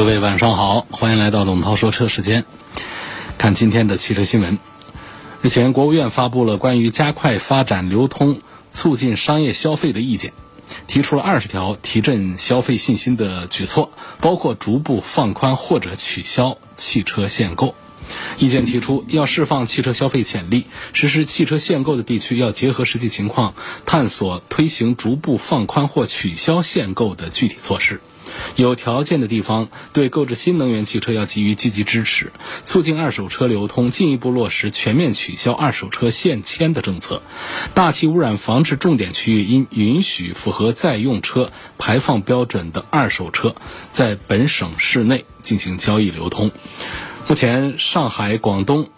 各位晚上好，欢迎来到董涛说车时间。看今天的汽车新闻。日前，国务院发布了关于加快发展流通、促进商业消费的意见，提出了二十条提振消费信心的举措，包括逐步放宽或者取消汽车限购。意见提出，要释放汽车消费潜力，实施汽车限购的地区要结合实际情况，探索推行逐步放宽或取消限购的具体措施。有条件的地方，对购置新能源汽车要给予积极支持，促进二手车流通，进一步落实全面取消二手车限迁的政策。大气污染防治重点区域应允许符合在用车排放标准的二手车在本省市内进行交易流通。目前，上海、广东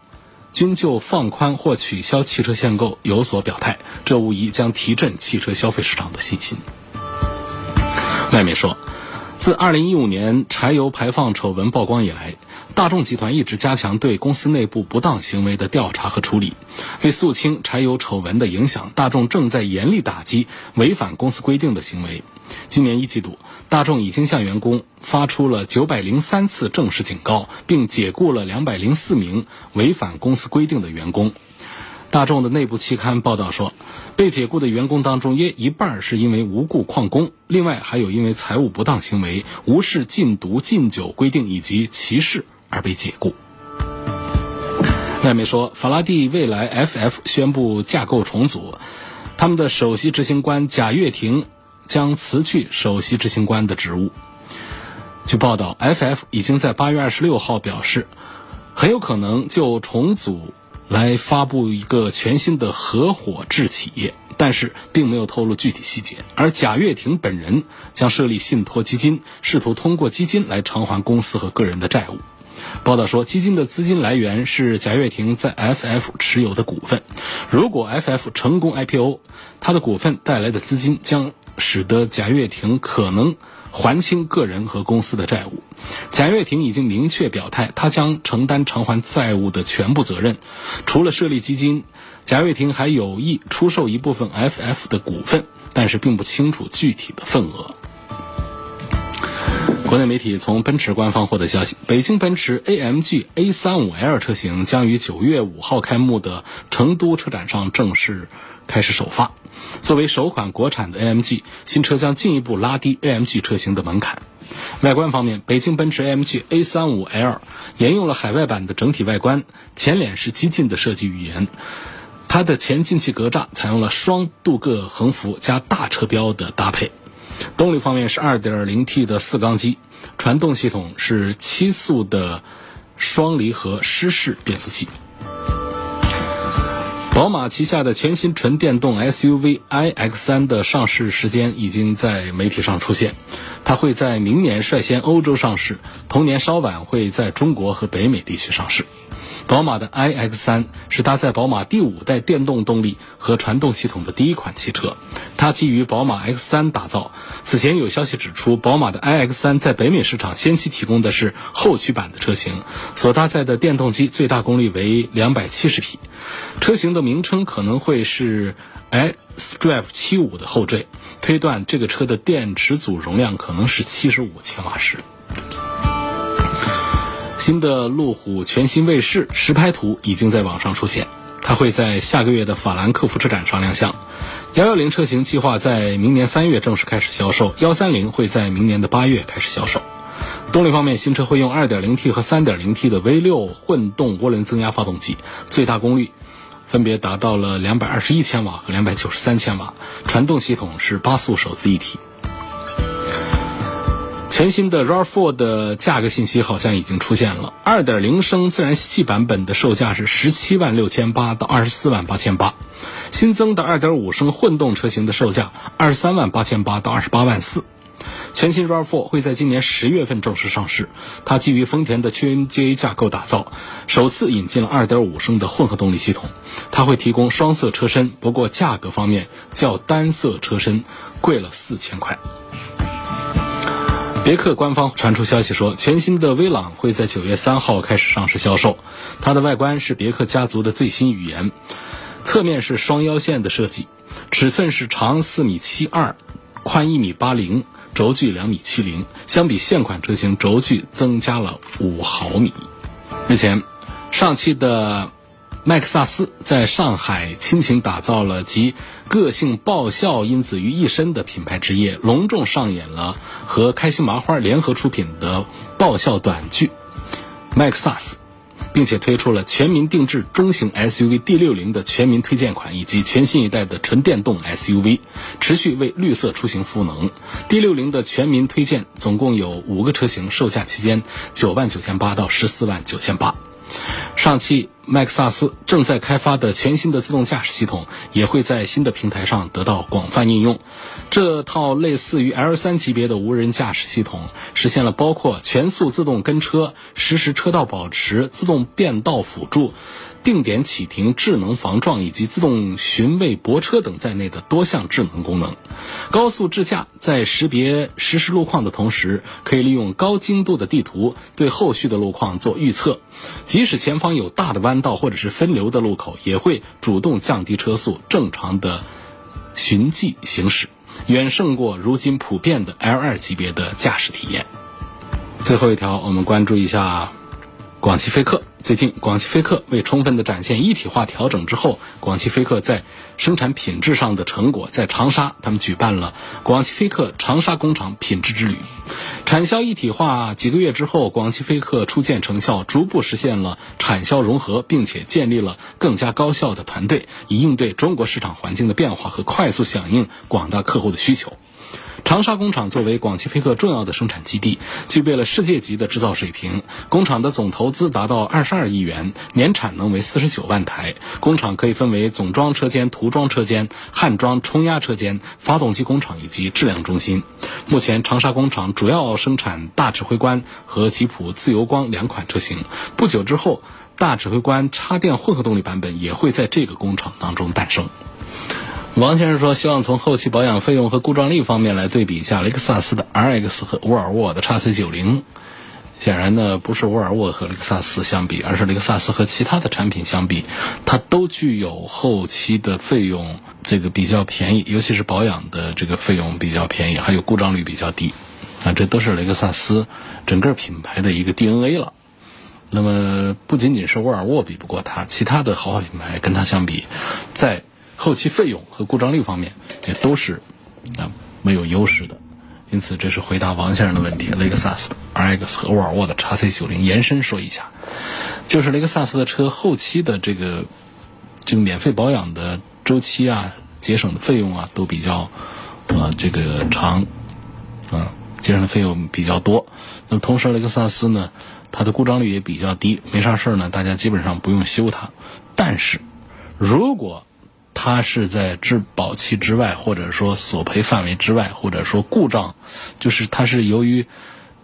均就放宽或取消汽车限购有所表态，这无疑将提振汽车消费市场的信心。外媒说。自2015年柴油排放丑闻曝光以来，大众集团一直加强对公司内部不当行为的调查和处理。为肃清柴油丑闻的影响，大众正在严厉打击违反公司规定的行为。今年一季度，大众已经向员工发出了903次正式警告，并解雇了204名违反公司规定的员工。大众的内部期刊报道说，被解雇的员工当中，约一半是因为无故旷工，另外还有因为财务不当行为、无视禁毒禁酒规定以及歧视而被解雇。外媒说，法拉第未来 FF 宣布架构重组，他们的首席执行官贾跃亭将辞去首席执行官的职务。据报道，FF 已经在八月二十六号表示，很有可能就重组。来发布一个全新的合伙制企业，但是并没有透露具体细节。而贾跃亭本人将设立信托基金，试图通过基金来偿还公司和个人的债务。报道说，基金的资金来源是贾跃亭在 FF 持有的股份。如果 FF 成功 IPO，他的股份带来的资金将使得贾跃亭可能。还清个人和公司的债务，贾跃亭已经明确表态，他将承担偿还债务的全部责任。除了设立基金，贾跃亭还有意出售一部分 FF 的股份，但是并不清楚具体的份额。国内媒体从奔驰官方获得消息，北京奔驰 AMG A35L 车型将于九月五号开幕的成都车展上正式开始首发。作为首款国产的 AMG 新车，将进一步拉低 AMG 车型的门槛。外观方面，北京奔驰 AMG A35L 沿用了海外版的整体外观，前脸是激进的设计语言。它的前进气格栅采用了双镀铬横幅加大车标的搭配。动力方面是 2.0T 的四缸机，传动系统是七速的双离合湿式变速器。宝马旗下的全新纯电动 SUV iX3 的上市时间已经在媒体上出现，它会在明年率先欧洲上市，同年稍晚会在中国和北美地区上市。宝马的 iX3 是搭载宝马第五代电动动力和传动系统的第一款汽车，它基于宝马 X3 打造。此前有消息指出，宝马的 iX3 在北美市场先期提供的是后驱版的车型，所搭载的电动机最大功率为两百七十匹。车型的名称可能会是 xDrive 七五的后缀，推断这个车的电池组容量可能是七十五千瓦时。新的路虎全新卫士实拍图已经在网上出现，它会在下个月的法兰克福车展上亮相。幺幺零车型计划在明年三月正式开始销售，幺三零会在明年的八月开始销售。动力方面，新车会用二点零 T 和三点零 T 的 V 六混动涡轮增压发动机，最大功率分别达到了两百二十一千瓦和两百九十三千瓦，传动系统是八速手自一体。全新的 RAV4 的价格信息好像已经出现了。2.0升自然吸气版本的售价是17万6千八到24万8千八，新增的2.5升混动车型的售价23万8千八到28万四。全新 RAV4 会在今年十月份正式上市。它基于丰田的 QNGA 架构打造，首次引进了2.5升的混合动力系统。它会提供双色车身，不过价格方面较单色车身贵了四千块。别克官方传出消息说，全新的威朗会在九月三号开始上市销售。它的外观是别克家族的最新语言，侧面是双腰线的设计，尺寸是长四米七二，宽一米八零，轴距两米七零。相比现款车型，轴距增加了五毫米。日前，上汽的。麦克萨斯在上海倾情打造了集个性爆笑因子于一身的品牌之夜，隆重上演了和开心麻花联合出品的爆笑短剧《麦克萨斯》，并且推出了全民定制中型 SUV D60 的全民推荐款，以及全新一代的纯电动 SUV，持续为绿色出行赋能。D60 的全民推荐总共有五个车型，售价区间九万九千八到十四万九千八。上汽麦克萨斯正在开发的全新的自动驾驶系统，也会在新的平台上得到广泛应用。这套类似于 L 三级别的无人驾驶系统，实现了包括全速自动跟车、实时车道保持、自动变道辅助。定点启停、智能防撞以及自动寻位泊车等在内的多项智能功能。高速智驾在识别实时路况的同时，可以利用高精度的地图对后续的路况做预测。即使前方有大的弯道或者是分流的路口，也会主动降低车速，正常的循迹行驶，远胜过如今普遍的 L2 级别的驾驶体验。最后一条，我们关注一下广汽菲克。最近，广汽菲克为充分的展现一体化调整之后，广汽菲克在生产品质上的成果，在长沙，他们举办了广汽菲克长沙工厂品质之旅。产销一体化几个月之后，广汽菲克初见成效，逐步实现了产销融合，并且建立了更加高效的团队，以应对中国市场环境的变化和快速响应广大客户的需求。长沙工厂作为广汽菲克重要的生产基地，具备了世界级的制造水平。工厂的总投资达到二十二亿元，年产能为四十九万台。工厂可以分为总装车间、涂装车间、焊装冲压车间、发动机工厂以及质量中心。目前，长沙工厂主要生产大指挥官和吉普自由光两款车型。不久之后，大指挥官插电混合动力版本也会在这个工厂当中诞生。王先生说：“希望从后期保养费用和故障率方面来对比一下雷克萨斯的 RX 和沃尔沃的 XC90。显然呢，不是沃尔沃和雷克萨斯相比，而是雷克萨斯和其他的产品相比，它都具有后期的费用这个比较便宜，尤其是保养的这个费用比较便宜，还有故障率比较低。啊，这都是雷克萨斯整个品牌的一个 DNA 了。那么不仅仅是沃尔沃比不过它，其他的豪华品牌跟它相比，在后期费用和故障率方面也都是啊没有优势的，因此这是回答王先生的问题。雷克萨斯的 RX 和沃尔沃的 XC90 延伸说一下，就是雷克萨斯的车后期的这个这个免费保养的周期啊，节省的费用啊都比较啊这个长，啊节省的费用比较多。那么同时雷克萨斯呢，它的故障率也比较低，没啥事儿呢，大家基本上不用修它。但是如果它是在质保期之外，或者说索赔范围之外，或者说故障，就是它是由于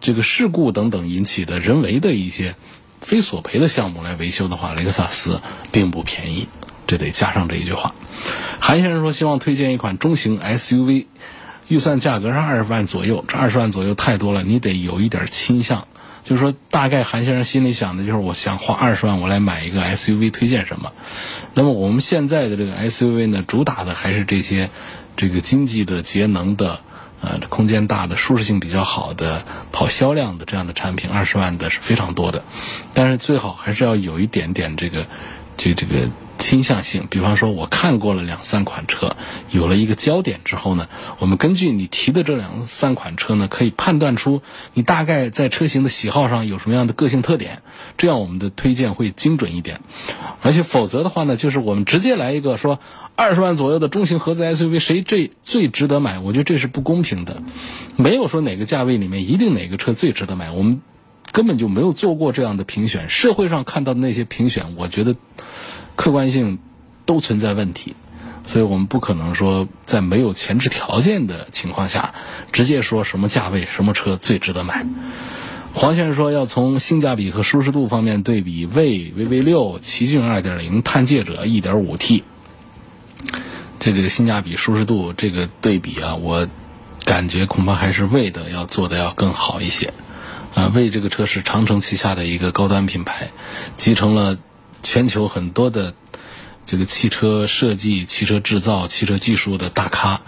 这个事故等等引起的人为的一些非索赔的项目来维修的话，雷克萨斯并不便宜，这得加上这一句话。韩先生说，希望推荐一款中型 SUV，预算价格是二十万左右，这二十万左右太多了，你得有一点倾向。就是说，大概韩先生心里想的就是，我想花二十万，我来买一个 SUV，推荐什么？那么我们现在的这个 SUV 呢，主打的还是这些，这个经济的、节能的、呃，空间大的、舒适性比较好的、跑销量的这样的产品，二十万的是非常多的。但是最好还是要有一点点这个，这这个。倾向性，比方说，我看过了两三款车，有了一个焦点之后呢，我们根据你提的这两三款车呢，可以判断出你大概在车型的喜好上有什么样的个性特点，这样我们的推荐会精准一点。而且否则的话呢，就是我们直接来一个说二十万左右的中型合资 SUV，谁最最值得买？我觉得这是不公平的。没有说哪个价位里面一定哪个车最值得买，我们根本就没有做过这样的评选。社会上看到的那些评选，我觉得。客观性都存在问题，所以我们不可能说在没有前置条件的情况下，直接说什么价位什么车最值得买。黄先生说要从性价比和舒适度方面对比魏 VV 六、奇骏2.0、探界者 1.5T。这个性价比、舒适度这个对比啊，我感觉恐怕还是魏的要做的要更好一些。啊，魏这个车是长城旗下的一个高端品牌，集成了全球很多的。这个汽车设计、汽车制造、汽车技术的大咖，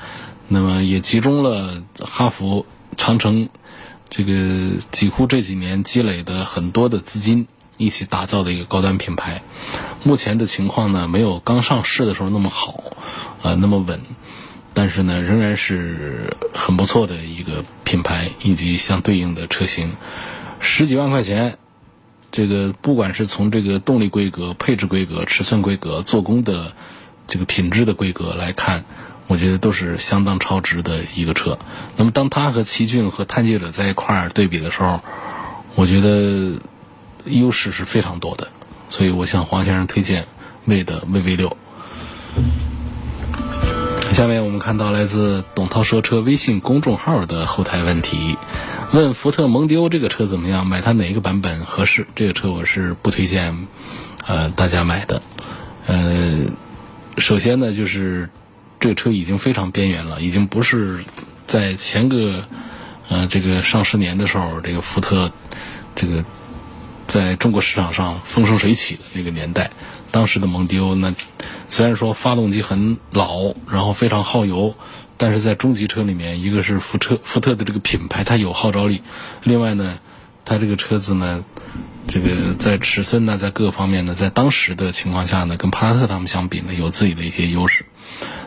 那么也集中了哈弗、长城这个几乎这几年积累的很多的资金一起打造的一个高端品牌。目前的情况呢，没有刚上市的时候那么好，啊，那么稳，但是呢，仍然是很不错的一个品牌以及相对应的车型，十几万块钱。这个不管是从这个动力规格、配置规格、尺寸规格、做工的这个品质的规格来看，我觉得都是相当超值的一个车。那么，当它和奇骏和探界者在一块儿对比的时候，我觉得优势是非常多的。所以，我向黄先生推荐魏的 VV 六。下面我们看到来自董涛说车微信公众号的后台问题。问福特蒙迪欧这个车怎么样？买它哪一个版本合适？这个车我是不推荐，呃，大家买的。呃，首先呢，就是这个车已经非常边缘了，已经不是在前个呃这个上十年的时候，这个福特这个在中国市场上风生水起的那个年代。当时的蒙迪欧，呢虽然说发动机很老，然后非常耗油。但是在中级车里面，一个是福特，福特的这个品牌它有号召力；另外呢，它这个车子呢，这个在尺寸呢，在各方面呢，在当时的情况下呢，跟帕萨特他们相比呢，有自己的一些优势。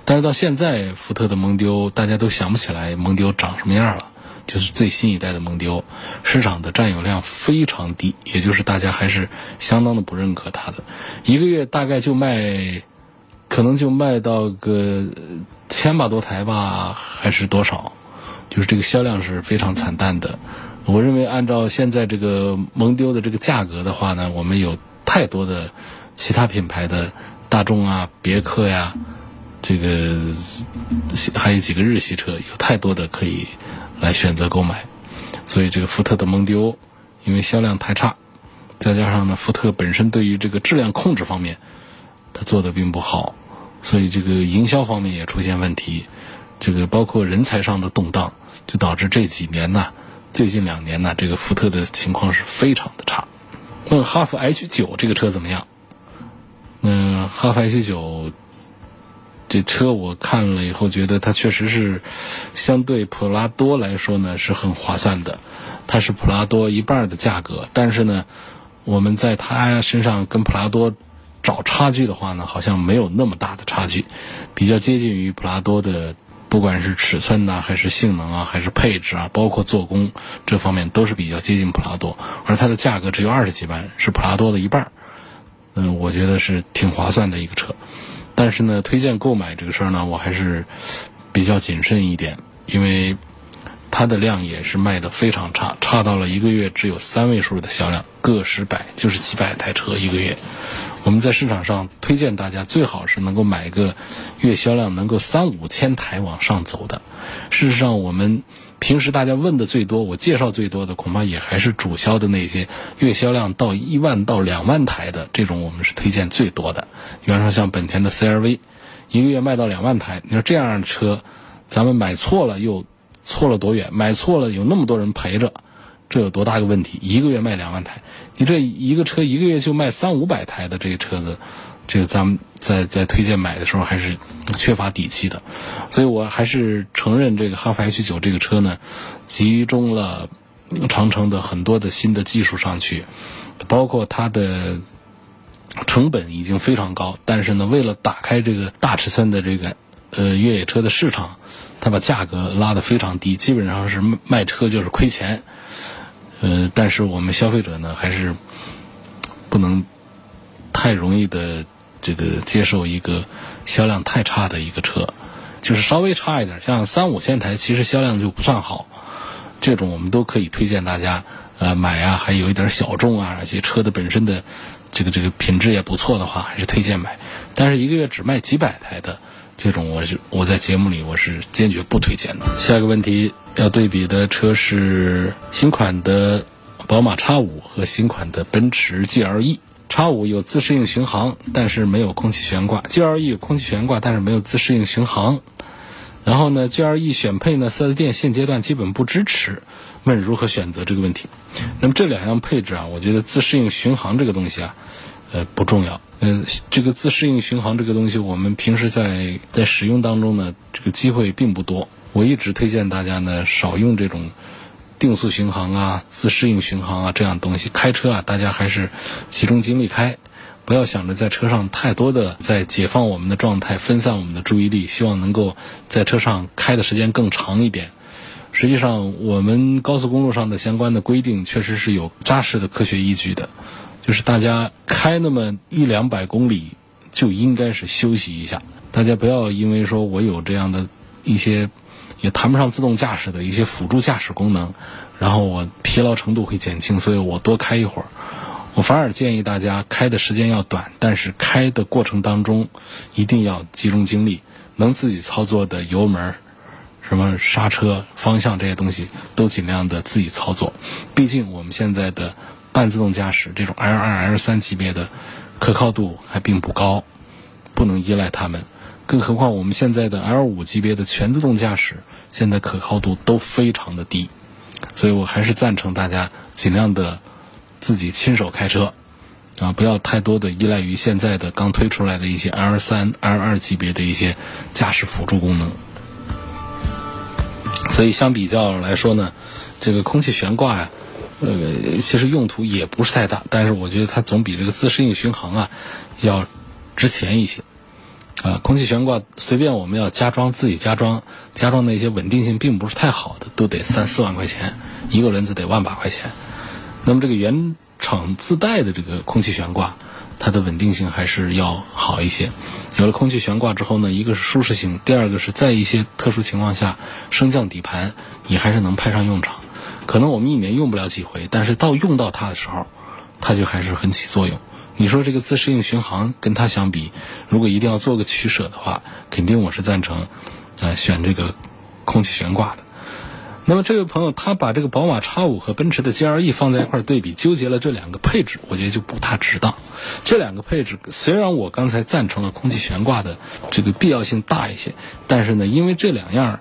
但是到现在，福特的蒙迪欧大家都想不起来蒙迪欧长什么样了，就是最新一代的蒙迪欧，市场的占有量非常低，也就是大家还是相当的不认可它的，一个月大概就卖，可能就卖到个。千把多台吧，还是多少？就是这个销量是非常惨淡的。我认为，按照现在这个蒙迪欧的这个价格的话呢，我们有太多的其他品牌的大众啊、别克呀，这个还有几个日系车，有太多的可以来选择购买。所以，这个福特的蒙迪欧因为销量太差，再加上呢，福特本身对于这个质量控制方面，它做的并不好。所以这个营销方面也出现问题，这个包括人才上的动荡，就导致这几年呢，最近两年呢，这个福特的情况是非常的差。问哈弗 H 九这个车怎么样？嗯，哈弗 H 九这车我看了以后，觉得它确实是相对普拉多来说呢是很划算的，它是普拉多一半的价格，但是呢，我们在它身上跟普拉多。找差距的话呢，好像没有那么大的差距，比较接近于普拉多的，不管是尺寸呐，还是性能啊，还是配置啊，包括做工这方面都是比较接近普拉多，而它的价格只有二十几万，是普拉多的一半儿嗯，我觉得是挺划算的一个车，但是呢，推荐购买这个事儿呢，我还是比较谨慎一点，因为它的量也是卖的非常差，差到了一个月只有三位数的销量，个十百就是几百台车一个月。我们在市场上推荐大家，最好是能够买一个月销量能够三五千台往上走的。事实上，我们平时大家问的最多，我介绍最多的，恐怕也还是主销的那些月销量到一万到两万台的这种，我们是推荐最多的。比方说像本田的 CR-V，一个月卖到两万台，你说这样的车，咱们买错了又错了多远？买错了有那么多人陪着。这有多大个问题？一个月卖两万台，你这一个车一个月就卖三五百台的这个车子，这个咱们在在推荐买的时候还是缺乏底气的，所以我还是承认这个哈弗 H 九这个车呢，集中了长城的很多的新的技术上去，包括它的成本已经非常高，但是呢，为了打开这个大尺寸的这个呃越野车的市场，它把价格拉得非常低，基本上是卖车就是亏钱。呃，但是我们消费者呢，还是不能太容易的这个接受一个销量太差的一个车，就是稍微差一点，像三五千台，其实销量就不算好。这种我们都可以推荐大家呃买啊，还有一点小众啊，而且车的本身的这个这个品质也不错的话，还是推荐买。但是一个月只卖几百台的，这种我是我在节目里我是坚决不推荐的。下一个问题要对比的车是新款的宝马 X 五和新款的奔驰 GLE。X 五有自适应巡航，但是没有空气悬挂；GLE 有空气悬挂，但是没有自适应巡航。然后呢，GLE 选配呢，4S 店现阶段基本不支持。问如何选择这个问题？那么这两样配置啊，我觉得自适应巡航这个东西啊，呃不重要。呃，这个自适应巡航这个东西，我们平时在在使用当中呢，这个机会并不多。我一直推荐大家呢，少用这种定速巡航啊、自适应巡航啊这样东西。开车啊，大家还是集中精力开。不要想着在车上太多的在解放我们的状态，分散我们的注意力，希望能够在车上开的时间更长一点。实际上，我们高速公路上的相关的规定确实是有扎实的科学依据的，就是大家开那么一两百公里就应该是休息一下。大家不要因为说我有这样的一些也谈不上自动驾驶的一些辅助驾驶功能，然后我疲劳程度会减轻，所以我多开一会儿。我反而建议大家开的时间要短，但是开的过程当中一定要集中精力，能自己操作的油门、什么刹车、方向这些东西都尽量的自己操作。毕竟我们现在的半自动驾驶这种 L 二、L 三级别的可靠度还并不高，不能依赖它们。更何况我们现在的 L 五级别的全自动驾驶，现在可靠度都非常的低，所以我还是赞成大家尽量的。自己亲手开车，啊，不要太多的依赖于现在的刚推出来的一些 L 三、L 二级别的一些驾驶辅助功能。所以相比较来说呢，这个空气悬挂呀，呃，其实用途也不是太大，但是我觉得它总比这个自适应巡航啊要值钱一些。啊，空气悬挂随便我们要加装，自己加装，加装那些稳定性并不是太好的，都得三四万块钱，一个轮子得万把块钱。那么这个原厂自带的这个空气悬挂，它的稳定性还是要好一些。有了空气悬挂之后呢，一个是舒适性，第二个是在一些特殊情况下，升降底盘你还是能派上用场。可能我们一年用不了几回，但是到用到它的时候，它就还是很起作用。你说这个自适应巡航跟它相比，如果一定要做个取舍的话，肯定我是赞成，呃，选这个空气悬挂的。那么这位朋友他把这个宝马 X 五和奔驰的 GLE 放在一块对比，纠结了这两个配置，我觉得就不大值当。这两个配置虽然我刚才赞成了空气悬挂的这个必要性大一些，但是呢，因为这两样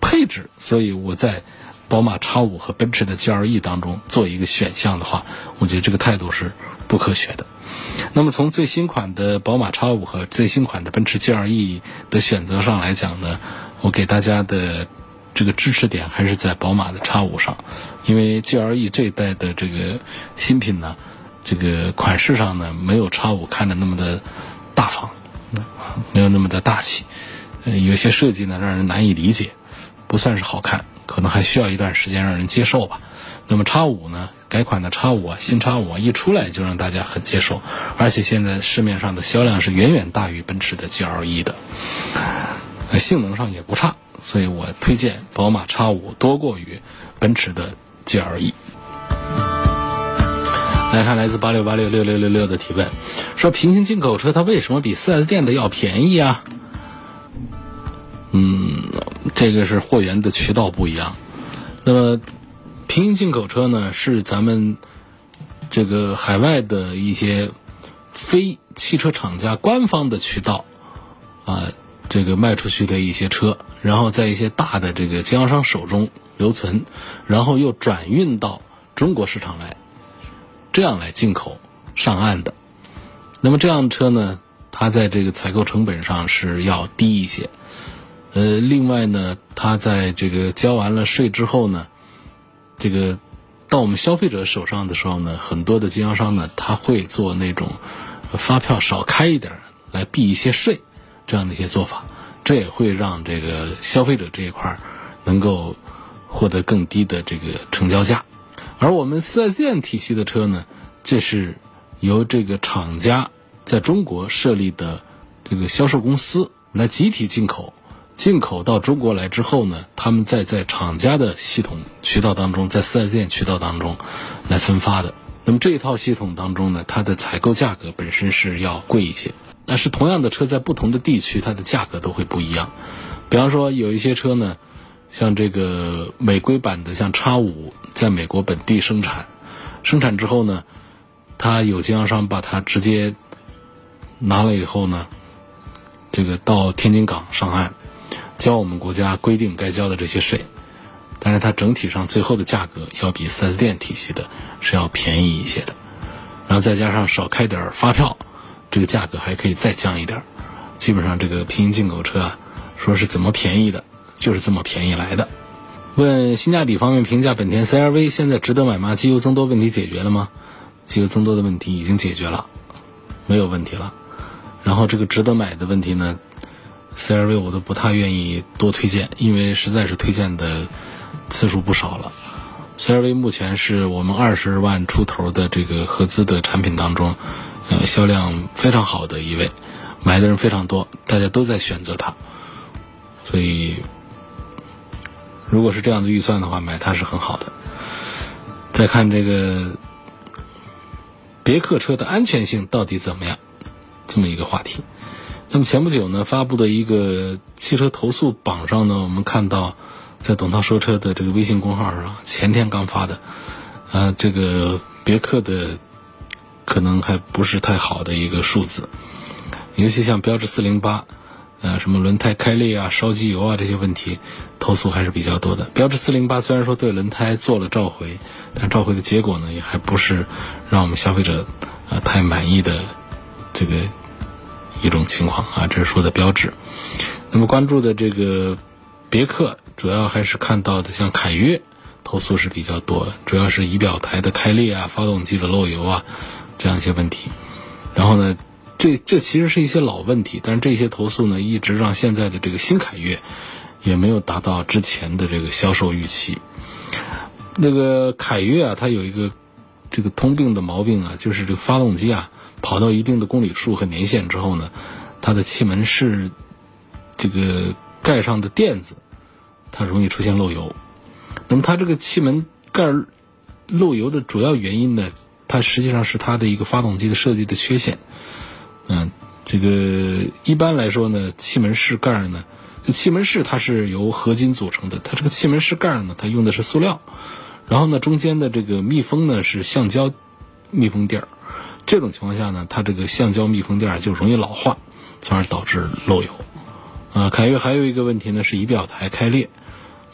配置，所以我在宝马 X 五和奔驰的 GLE 当中做一个选项的话，我觉得这个态度是不科学的。那么从最新款的宝马 X 五和最新款的奔驰 GLE 的选择上来讲呢，我给大家的。这个支持点还是在宝马的 X 五上，因为 GLE 这一代的这个新品呢，这个款式上呢没有 X 五看着那么的大方，没有那么的大气，呃，有些设计呢让人难以理解，不算是好看，可能还需要一段时间让人接受吧。那么 X 五呢，改款的叉五啊，新叉五啊一出来就让大家很接受，而且现在市面上的销量是远远大于奔驰的 GLE 的，性能上也不差。所以我推荐宝马叉五多过于奔驰的 GLE。来看来自八六八六六六六六的提问，说平行进口车它为什么比 4S 店的要便宜啊？嗯，这个是货源的渠道不一样。那么平行进口车呢，是咱们这个海外的一些非汽车厂家官方的渠道啊。这个卖出去的一些车，然后在一些大的这个经销商手中留存，然后又转运到中国市场来，这样来进口上岸的。那么这样的车呢，它在这个采购成本上是要低一些。呃，另外呢，它在这个交完了税之后呢，这个到我们消费者手上的时候呢，很多的经销商呢，他会做那种发票少开一点来避一些税。这样的一些做法，这也会让这个消费者这一块能够获得更低的这个成交价。而我们四 S 店体系的车呢，这是由这个厂家在中国设立的这个销售公司来集体进口，进口到中国来之后呢，他们再在厂家的系统渠道当中，在四 S 店渠道当中来分发的。那么这一套系统当中呢，它的采购价格本身是要贵一些。但是同样的车在不同的地区，它的价格都会不一样。比方说，有一些车呢，像这个美规版的，像叉五，在美国本地生产，生产之后呢，它有经销商把它直接拿了以后呢，这个到天津港上岸，交我们国家规定该交的这些税，但是它整体上最后的价格要比 4S 店体系的是要便宜一些的，然后再加上少开点发票，这个价格还可以再降一点基本上这个平行进口车啊。说是怎么便宜的，就是这么便宜来的。问性价比方面评价，本田 CRV 现在值得买吗？机油增多问题解决了吗？机油增多的问题已经解决了，没有问题了。然后这个值得买的问题呢，CRV 我都不太愿意多推荐，因为实在是推荐的次数不少了。CRV 目前是我们二十万出头的这个合资的产品当中，呃，销量非常好的一位，买的人非常多，大家都在选择它。所以，如果是这样的预算的话，买它是很好的。再看这个别克车的安全性到底怎么样，这么一个话题。那么前不久呢，发布的一个汽车投诉榜上呢，我们看到在董涛说车的这个微信公号上，前天刚发的，啊，这个别克的可能还不是太好的一个数字，尤其像标致四零八。呃，什么轮胎开裂啊、烧机油啊这些问题，投诉还是比较多的。标致四零八虽然说对轮胎做了召回，但召回的结果呢，也还不是让我们消费者啊太满意的这个一种情况啊。这是说的标志。那么关注的这个别克，主要还是看到的像凯越投诉是比较多，主要是仪表台的开裂啊、发动机的漏油啊这样一些问题。然后呢？这这其实是一些老问题，但是这些投诉呢，一直让现在的这个新凯越也没有达到之前的这个销售预期。那个凯越啊，它有一个这个通病的毛病啊，就是这个发动机啊，跑到一定的公里数和年限之后呢，它的气门室这个盖上的垫子，它容易出现漏油。那么它这个气门盖漏油的主要原因呢，它实际上是它的一个发动机的设计的缺陷。嗯，这个一般来说呢，气门室盖呢，就气门室它是由合金组成的，它这个气门室盖呢，它用的是塑料，然后呢，中间的这个密封呢是橡胶密封垫儿，这种情况下呢，它这个橡胶密封垫儿就容易老化，从而导致漏油。啊，凯越还有一个问题呢是仪表台开裂，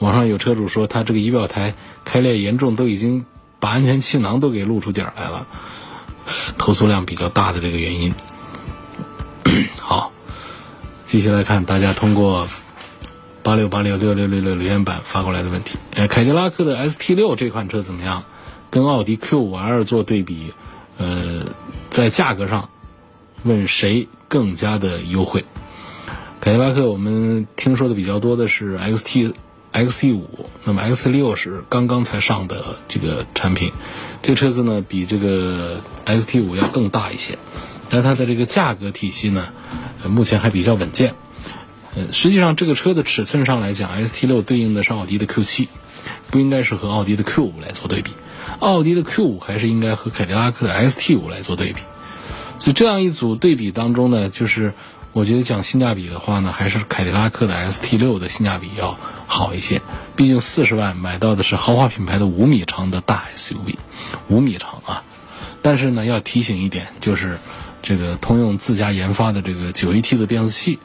网上有车主说他这个仪表台开裂严重，都已经把安全气囊都给露出点儿来了，投诉量比较大的这个原因。好，继续来看大家通过八六八六六六六六留言板发过来的问题。呃，凯迪拉克的 ST 六这款车怎么样？跟奥迪 Q 五 L 做对比，呃，在价格上，问谁更加的优惠？凯迪拉克我们听说的比较多的是 XT XT 五，那么 X 六是刚刚才上的这个产品，这个车子呢比这个 XT 五要更大一些。但它的这个价格体系呢，目前还比较稳健。呃，实际上这个车的尺寸上来讲，ST 六对应的是奥迪的 Q 七，不应该是和奥迪的 Q 五来做对比。奥迪的 Q 五还是应该和凯迪拉克的 ST 五来做对比。所以这样一组对比当中呢，就是我觉得讲性价比的话呢，还是凯迪拉克的 ST 六的性价比要好一些。毕竟四十万买到的是豪华品牌的五米长的大 SUV，五米长啊。但是呢，要提醒一点就是。这个通用自家研发的这个九 AT 的变速器，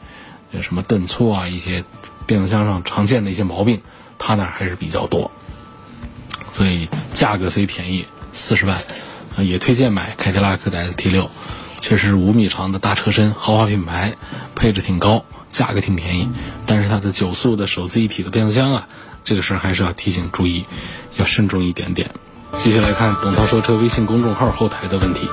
什么顿挫啊，一些变速箱上常见的一些毛病，它那还是比较多。所以价格虽便宜，四十万，也推荐买凯迪拉克的 ST 六，确实五米长的大车身，豪华品牌，配置挺高，价格挺便宜。但是它的九速的手自一体的变速箱啊，这个事儿还是要提醒注意，要慎重一点点。继续来看董涛说车微信公众号后台的问题。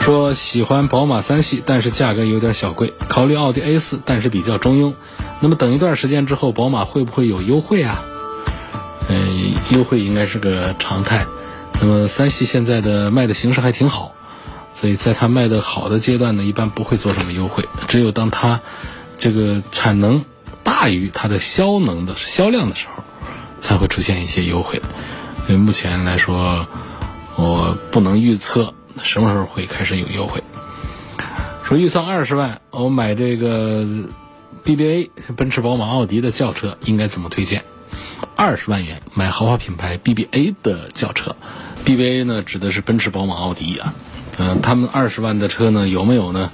说喜欢宝马三系，但是价格有点小贵，考虑奥迪 A 四，但是比较中庸。那么等一段时间之后，宝马会不会有优惠啊？嗯，优惠应该是个常态。那么三系现在的卖的形势还挺好，所以在它卖的好的阶段呢，一般不会做什么优惠。只有当它这个产能大于它的销能的销量的时候，才会出现一些优惠。所以目前来说，我不能预测。什么时候会开始有优惠？说预算二十万，我买这个 BBA 奔驰、宝马、奥迪的轿车应该怎么推荐？二十万元买豪华品牌 BBA 的轿车，BBA 呢指的是奔驰、宝马、奥迪啊。嗯，他们二十万的车呢有没有呢？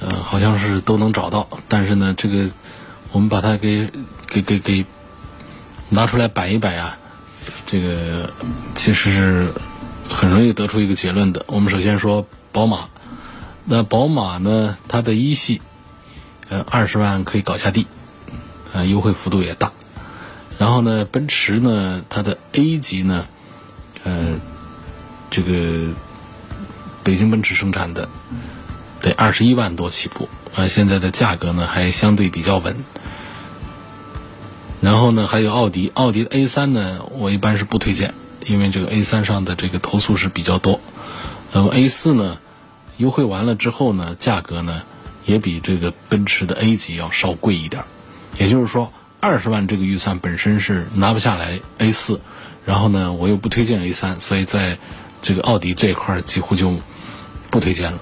呃，好像是都能找到，但是呢，这个我们把它给给给给拿出来摆一摆啊，这个其实是很容易得出一个结论的。我们首先说宝马，那宝马呢，它的一系呃二十万可以搞下地，啊，优惠幅度也大。然后呢，奔驰呢，它的 A 级呢，呃，这个北京奔驰生产的。得二十一万多起步，啊，现在的价格呢还相对比较稳。然后呢，还有奥迪，奥迪的 A 三呢，我一般是不推荐，因为这个 A 三上的这个投诉是比较多。那么 A 四呢，优惠完了之后呢，价格呢也比这个奔驰的 A 级要稍贵一点。也就是说，二十万这个预算本身是拿不下来 A 四，然后呢，我又不推荐 A 三，所以在这个奥迪这一块几乎就不推荐了。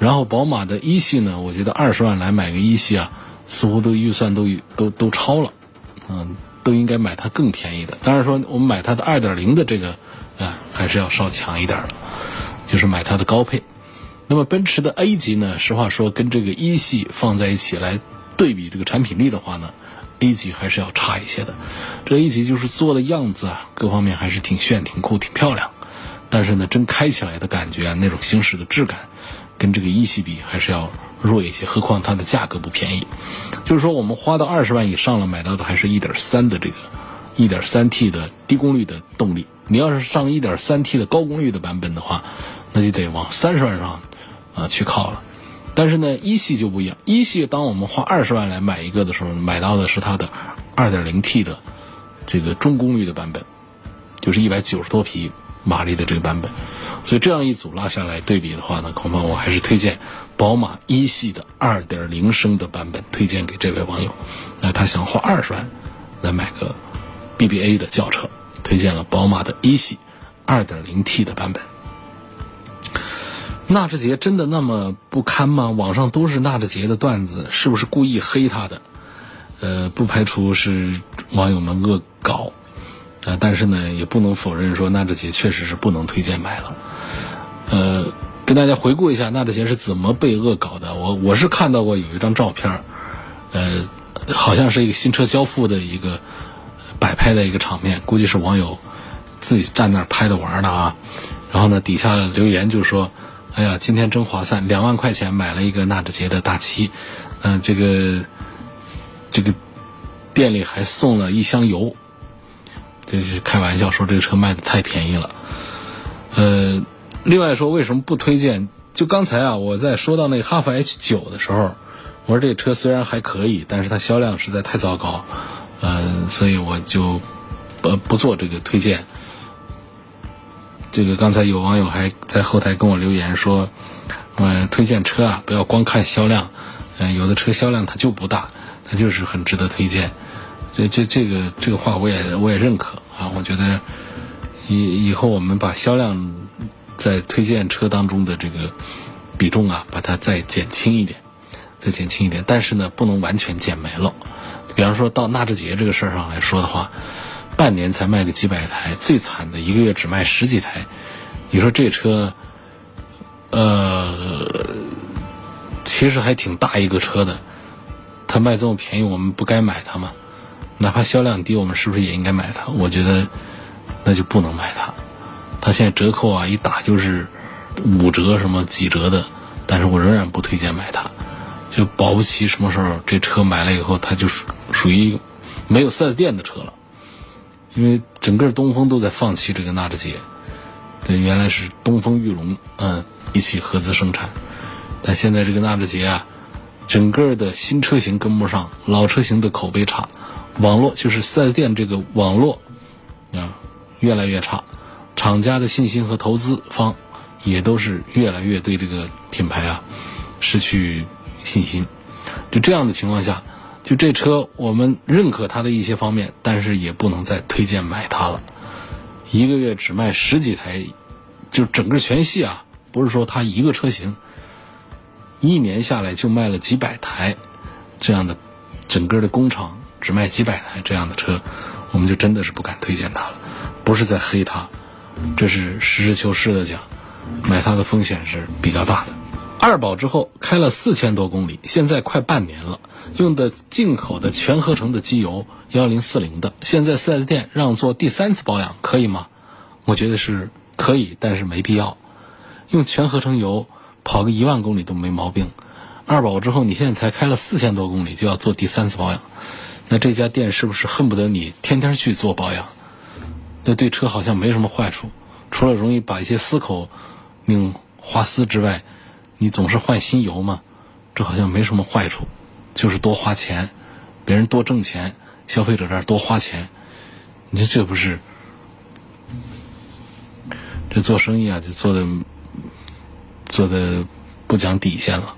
然后宝马的一系呢，我觉得二十万来买个一系啊，似乎都预算都都都超了，嗯，都应该买它更便宜的。当然说我们买它的二点零的这个啊，还是要稍强一点的，就是买它的高配。那么奔驰的 A 级呢，实话说跟这个一系放在一起来对比这个产品力的话呢，A 级还是要差一些的。这 A 级就是做的样子啊，各方面还是挺炫、挺酷、挺漂亮，但是呢，真开起来的感觉啊，那种行驶的质感。跟这个一系比还是要弱一些，何况它的价格不便宜。就是说，我们花到二十万以上了，买到的还是一点三的这个一点三 T 的低功率的动力。你要是上一点三 T 的高功率的版本的话，那就得往三十万上啊去靠了。但是呢，一系就不一样。一系当我们花二十万来买一个的时候，买到的是它的二点零 T 的这个中功率的版本，就是一百九十多匹马力的这个版本。所以这样一组拉下来对比的话呢，恐怕我还是推荐宝马一系的2.0升的版本，推荐给这位网友。那他想花二十万来买个 BBA 的轿车，推荐了宝马的一系 2.0T 的版本。纳智捷真的那么不堪吗？网上都是纳智捷的段子，是不是故意黑他的？呃，不排除是网友们恶搞，啊，但是呢，也不能否认说纳智捷确实是不能推荐买了。呃，跟大家回顾一下纳智捷是怎么被恶搞的。我我是看到过有一张照片，呃，好像是一个新车交付的一个摆拍的一个场面，估计是网友自己站那儿拍的玩的啊。然后呢，底下留言就说：“哎呀，今天真划算，两万块钱买了一个纳智捷的大七，嗯，这个这个店里还送了一箱油。”这是开玩笑说这个车卖的太便宜了，呃。另外说，为什么不推荐？就刚才啊，我在说到那个哈弗 H 九的时候，我说这个车虽然还可以，但是它销量实在太糟糕，嗯，所以我就不不做这个推荐。这个刚才有网友还在后台跟我留言说，嗯，推荐车啊，不要光看销量，嗯，有的车销量它就不大，它就是很值得推荐。这这这个这个话我也我也认可啊，我觉得以以后我们把销量。在推荐车当中的这个比重啊，把它再减轻一点，再减轻一点。但是呢，不能完全减没了。比方说到纳智捷这个事儿上来说的话，半年才卖个几百台，最惨的一个月只卖十几台。你说这车，呃，其实还挺大一个车的，它卖这么便宜，我们不该买它吗？哪怕销量低，我们是不是也应该买它？我觉得那就不能买它。它现在折扣啊，一打就是五折什么几折的，但是我仍然不推荐买它，就保不齐什么时候这车买了以后，它就属属于没有 4S 店的车了，因为整个东风都在放弃这个纳智捷，对，原来是东风裕隆嗯一起合资生产，但现在这个纳智捷啊，整个的新车型跟不上，老车型的口碑差，网络就是 4S 店这个网络啊越来越差。厂家的信心和投资方也都是越来越对这个品牌啊失去信心。就这样的情况下，就这车我们认可它的一些方面，但是也不能再推荐买它了。一个月只卖十几台，就整个全系啊，不是说它一个车型，一年下来就卖了几百台这样的，整个的工厂只卖几百台这样的车，我们就真的是不敢推荐它了。不是在黑它，这是实事求是的讲，买它的风险是比较大的。二保之后开了四千多公里，现在快半年了，用的进口的全合成的机油幺零四零的，现在 4S 店让做第三次保养，可以吗？我觉得是可以，但是没必要。用全合成油跑个一万公里都没毛病。二保之后，你现在才开了四千多公里就要做第三次保养，那这家店是不是恨不得你天天去做保养？那对车好像没什么坏处，除了容易把一些丝口拧花丝之外，你总是换新油嘛，这好像没什么坏处，就是多花钱，别人多挣钱，消费者这儿多花钱，你说这不是？这做生意啊，就做的做的不讲底线了。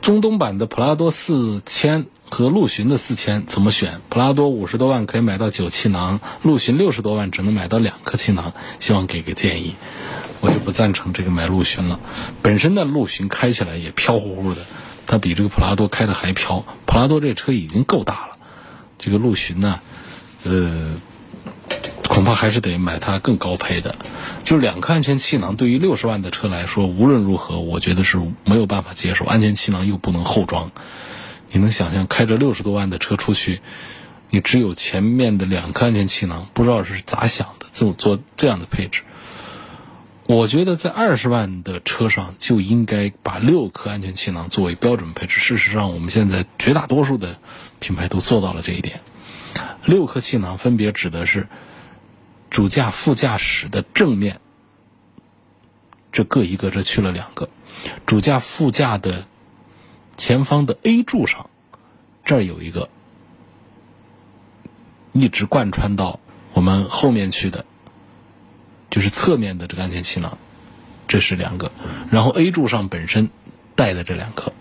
中东版的普拉多四千和陆巡的四千怎么选？普拉多五十多万可以买到九气囊，陆巡六十多万只能买到两颗气囊，希望给个建议。我就不赞成这个买陆巡了。本身的陆巡开起来也飘乎乎的，它比这个普拉多开的还飘。普拉多这车已经够大了，这个陆巡呢，呃。恐怕还是得买它更高配的，就两颗安全气囊，对于六十万的车来说，无论如何，我觉得是没有办法接受。安全气囊又不能后装，你能想象开着六十多万的车出去，你只有前面的两颗安全气囊，不知道是咋想的，这么做这样的配置？我觉得在二十万的车上就应该把六颗安全气囊作为标准配置。事实上，我们现在绝大多数的品牌都做到了这一点。六颗气囊分别指的是。主驾、副驾驶的正面，这各一个，这去了两个。主驾、副驾的前方的 A 柱上，这儿有一个，一直贯穿到我们后面去的，就是侧面的这个安全气囊，这是两个。然后 A 柱上本身带的这两颗，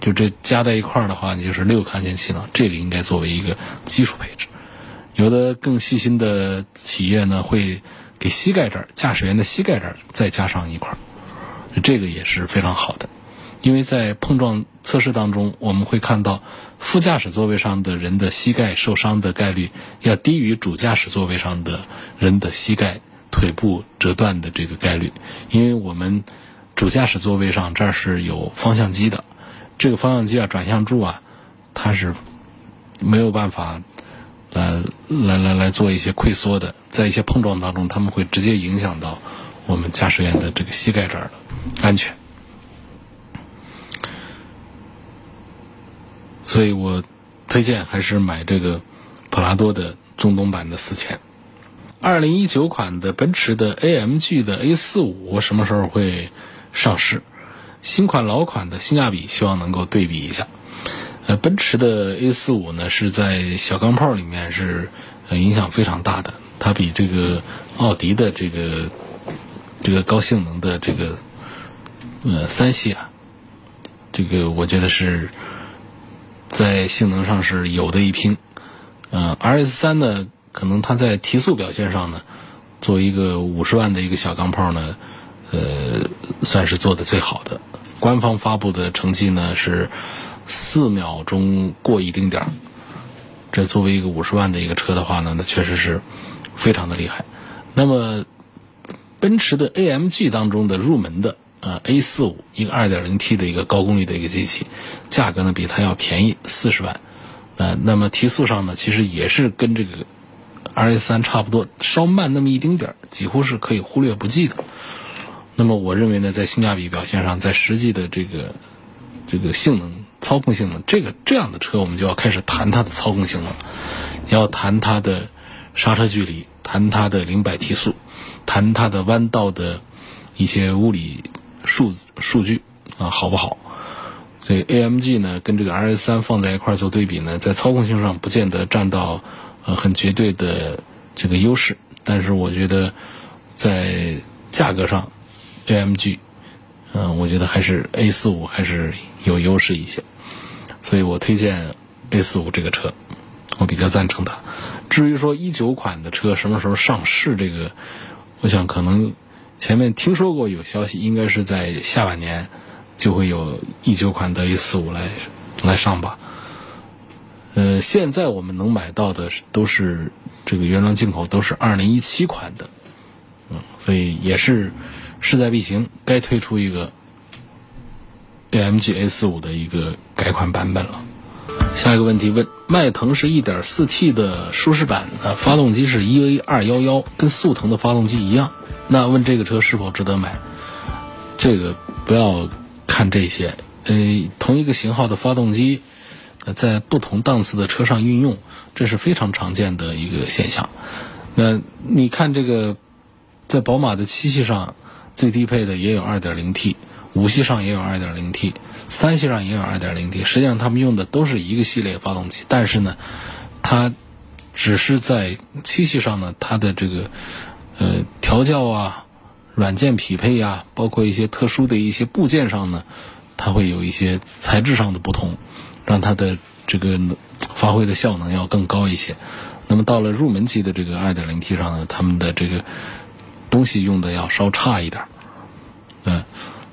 就这加在一块儿的话，你就是六个安全气囊。这个应该作为一个基础配置。有的更细心的企业呢，会给膝盖这儿驾驶员的膝盖这儿再加上一块儿，这个也是非常好的。因为在碰撞测试当中，我们会看到副驾驶座位上的人的膝盖受伤的概率要低于主驾驶座位上的人的膝盖腿部折断的这个概率。因为我们主驾驶座位上这儿是有方向机的，这个方向机啊、转向柱啊，它是没有办法。来来来来做一些溃缩的，在一些碰撞当中，他们会直接影响到我们驾驶员的这个膝盖这儿的安全。所以我推荐还是买这个普拉多的中东版的四千。二零一九款的奔驰的 AMG 的 A 四五什么时候会上市？新款老款的性价比，希望能够对比一下。呃，奔驰的 A 四五呢，是在小钢炮里面是影响非常大的。它比这个奥迪的这个这个高性能的这个呃三系啊，这个我觉得是在性能上是有的一拼。呃，RS 三呢，可能它在提速表现上呢，作为一个五十万的一个小钢炮呢，呃，算是做的最好的。官方发布的成绩呢是。四秒钟过一丁点儿，这作为一个五十万的一个车的话呢，那确实是非常的厉害。那么，奔驰的 AMG 当中的入门的呃 A 四五一个二点零 T 的一个高功率的一个机器，价格呢比它要便宜四十万。呃，那么提速上呢，其实也是跟这个 RS 三差不多，稍慢那么一丁点儿，几乎是可以忽略不计的。那么我认为呢，在性价比表现上，在实际的这个这个性能。操控性能，这个这样的车，我们就要开始谈它的操控性能，要谈它的刹车距离，谈它的零百提速，谈它的弯道的一些物理数字数据啊，好不好？所以 AMG 呢，跟这个 RS 三放在一块做对比呢，在操控性上不见得占到呃很绝对的这个优势，但是我觉得在价格上，AMG，嗯，我觉得还是 A 四五还是有优势一些。所以我推荐 A 四五这个车，我比较赞成它。至于说一九款的车什么时候上市，这个我想可能前面听说过有消息，应该是在下半年就会有一九款德 A 四五来来上吧。呃，现在我们能买到的都是这个原装进口，都是二零一七款的，嗯，所以也是势在必行，该推出一个 AMG A 四五的一个改款版本了。下一个问题问：迈腾是一点四 T 的舒适版发动机是 EA 二幺幺，跟速腾的发动机一样，那问这个车是否值得买？这个不要看这些，呃，同一个型号的发动机。在不同档次的车上运用，这是非常常见的一个现象。那你看这个，在宝马的七系上，最低配的也有 2.0T，五系上也有 2.0T，三系上也有 2.0T。实际上，他们用的都是一个系列发动机，但是呢，它只是在七系上呢，它的这个呃调教啊、软件匹配啊，包括一些特殊的一些部件上呢，它会有一些材质上的不同。让它的这个发挥的效能要更高一些。那么到了入门级的这个 2.0T 上呢，他们的这个东西用的要稍差一点。嗯，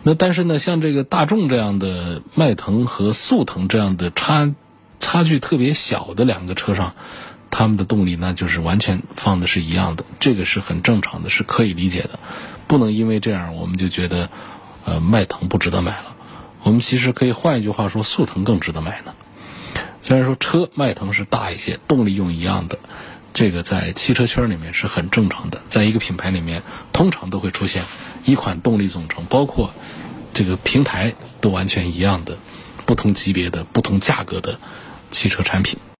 那但是呢，像这个大众这样的迈腾和速腾这样的差差距特别小的两个车上，他们的动力那就是完全放的是一样的，这个是很正常的，是可以理解的。不能因为这样我们就觉得呃迈腾不值得买了。我们其实可以换一句话说，速腾更值得买呢。虽然说车迈腾是大一些，动力用一样的，这个在汽车圈里面是很正常的。在一个品牌里面，通常都会出现一款动力总成，包括这个平台都完全一样的，不同级别的、不同价格的汽车产品。